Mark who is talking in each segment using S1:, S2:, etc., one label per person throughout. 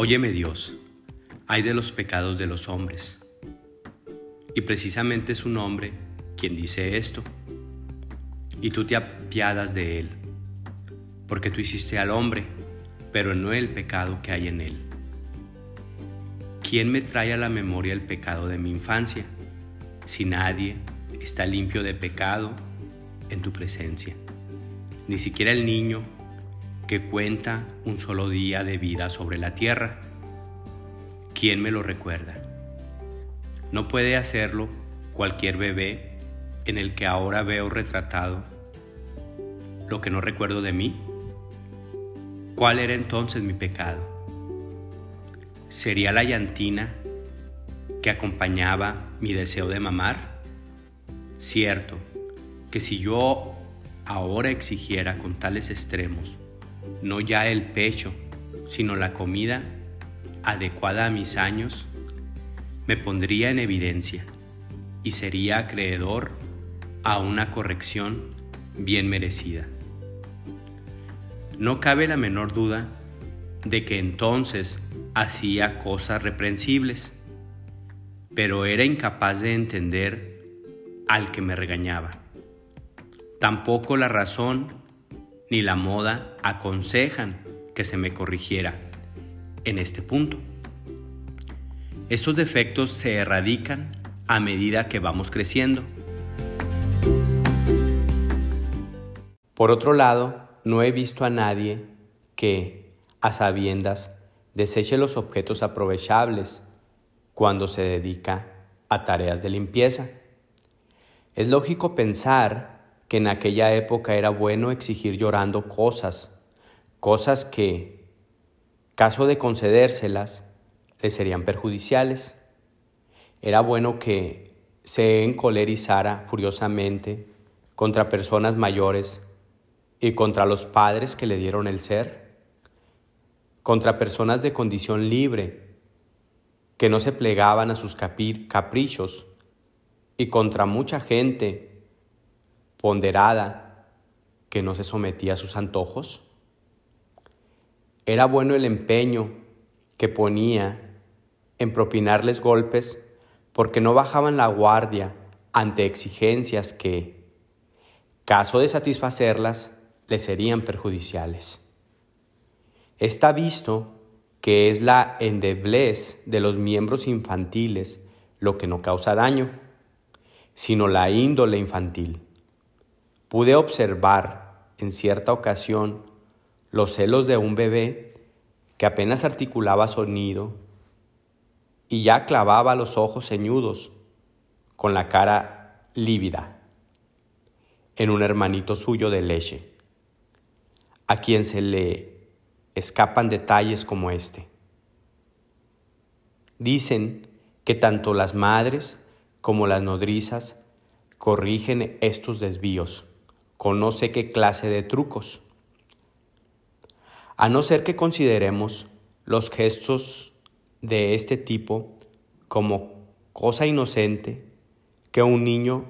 S1: Óyeme Dios, hay de los pecados de los hombres. Y precisamente es un hombre quien dice esto. Y tú te apiadas de él, porque tú hiciste al hombre, pero no el pecado que hay en él. ¿Quién me trae a la memoria el pecado de mi infancia? Si nadie está limpio de pecado en tu presencia, ni siquiera el niño que cuenta un solo día de vida sobre la tierra. ¿Quién me lo recuerda? No puede hacerlo cualquier bebé en el que ahora veo retratado lo que no recuerdo de mí. ¿Cuál era entonces mi pecado? ¿Sería la llantina que acompañaba mi deseo de mamar? Cierto que si yo ahora exigiera con tales extremos no ya el pecho, sino la comida adecuada a mis años, me pondría en evidencia y sería acreedor a una corrección bien merecida. No cabe la menor duda de que entonces hacía cosas reprensibles, pero era incapaz de entender al que me regañaba. Tampoco la razón ni la moda aconsejan que se me corrigiera en este punto. Estos defectos se erradican a medida que vamos creciendo. Por otro lado, no he visto a nadie que, a sabiendas, deseche los objetos aprovechables cuando se dedica a tareas de limpieza. Es lógico pensar que en aquella época era bueno exigir llorando cosas, cosas que, caso de concedérselas, le serían perjudiciales. Era bueno que se encolerizara furiosamente contra personas mayores y contra los padres que le dieron el ser, contra personas de condición libre que no se plegaban a sus caprichos y contra mucha gente ponderada que no se sometía a sus antojos? Era bueno el empeño que ponía en propinarles golpes porque no bajaban la guardia ante exigencias que, caso de satisfacerlas, les serían perjudiciales. Está visto que es la endeblez de los miembros infantiles lo que no causa daño, sino la índole infantil. Pude observar en cierta ocasión los celos de un bebé que apenas articulaba sonido y ya clavaba los ojos ceñudos con la cara lívida en un hermanito suyo de leche, a quien se le escapan detalles como este. Dicen que tanto las madres como las nodrizas corrigen estos desvíos con no sé qué clase de trucos. A no ser que consideremos los gestos de este tipo como cosa inocente, que un niño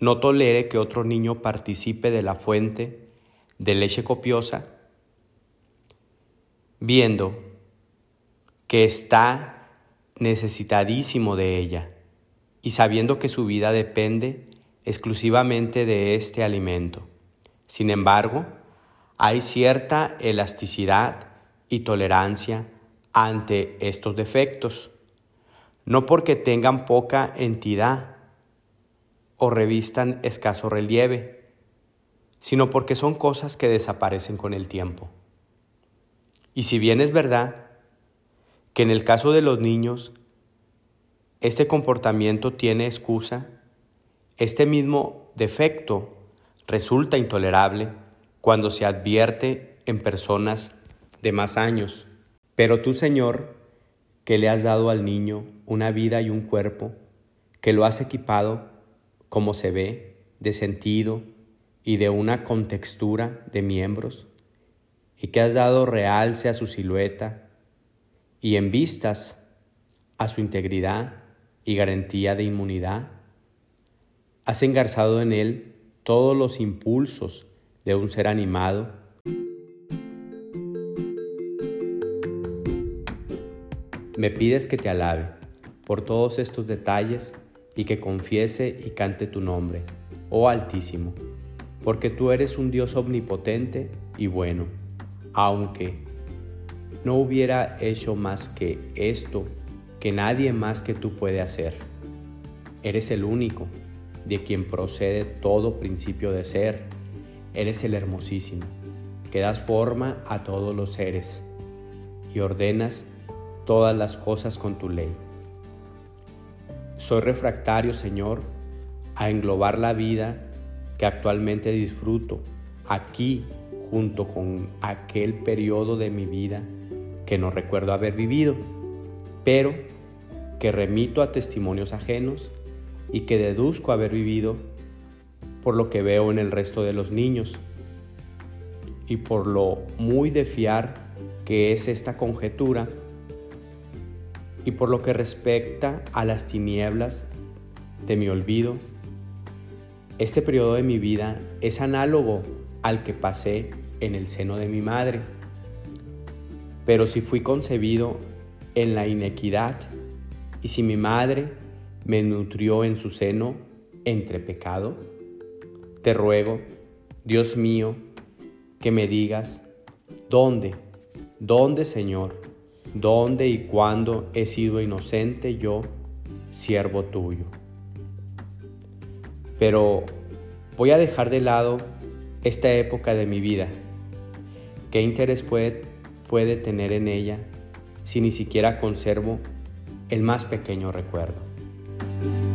S1: no tolere que otro niño participe de la fuente de leche copiosa, viendo que está necesitadísimo de ella y sabiendo que su vida depende exclusivamente de este alimento. Sin embargo, hay cierta elasticidad y tolerancia ante estos defectos, no porque tengan poca entidad o revistan escaso relieve, sino porque son cosas que desaparecen con el tiempo. Y si bien es verdad que en el caso de los niños, este comportamiento tiene excusa, este mismo defecto resulta intolerable cuando se advierte en personas de más años. Pero tú, Señor, que le has dado al niño una vida y un cuerpo, que lo has equipado, como se ve, de sentido y de una contextura de miembros, y que has dado realce a su silueta y en vistas a su integridad y garantía de inmunidad, Has engarzado en él todos los impulsos de un ser animado. me pides que te alabe por todos estos detalles y que confiese y cante tu nombre, oh Altísimo, porque tú eres un Dios omnipotente y bueno, aunque no hubiera hecho más que esto que nadie más que tú puede hacer. Eres el único de quien procede todo principio de ser. Eres el hermosísimo, que das forma a todos los seres y ordenas todas las cosas con tu ley. Soy refractario, Señor, a englobar la vida que actualmente disfruto aquí junto con aquel periodo de mi vida que no recuerdo haber vivido, pero que remito a testimonios ajenos y que deduzco haber vivido por lo que veo en el resto de los niños y por lo muy de fiar que es esta conjetura y por lo que respecta a las tinieblas de mi olvido, este periodo de mi vida es análogo al que pasé en el seno de mi madre. Pero si fui concebido en la inequidad y si mi madre me nutrió en su seno entre pecado, te ruego, Dios mío, que me digas, ¿dónde, dónde, Señor, dónde y cuándo he sido inocente yo, siervo tuyo? Pero voy a dejar de lado esta época de mi vida. ¿Qué interés puede, puede tener en ella si ni siquiera conservo el más pequeño recuerdo? Bye.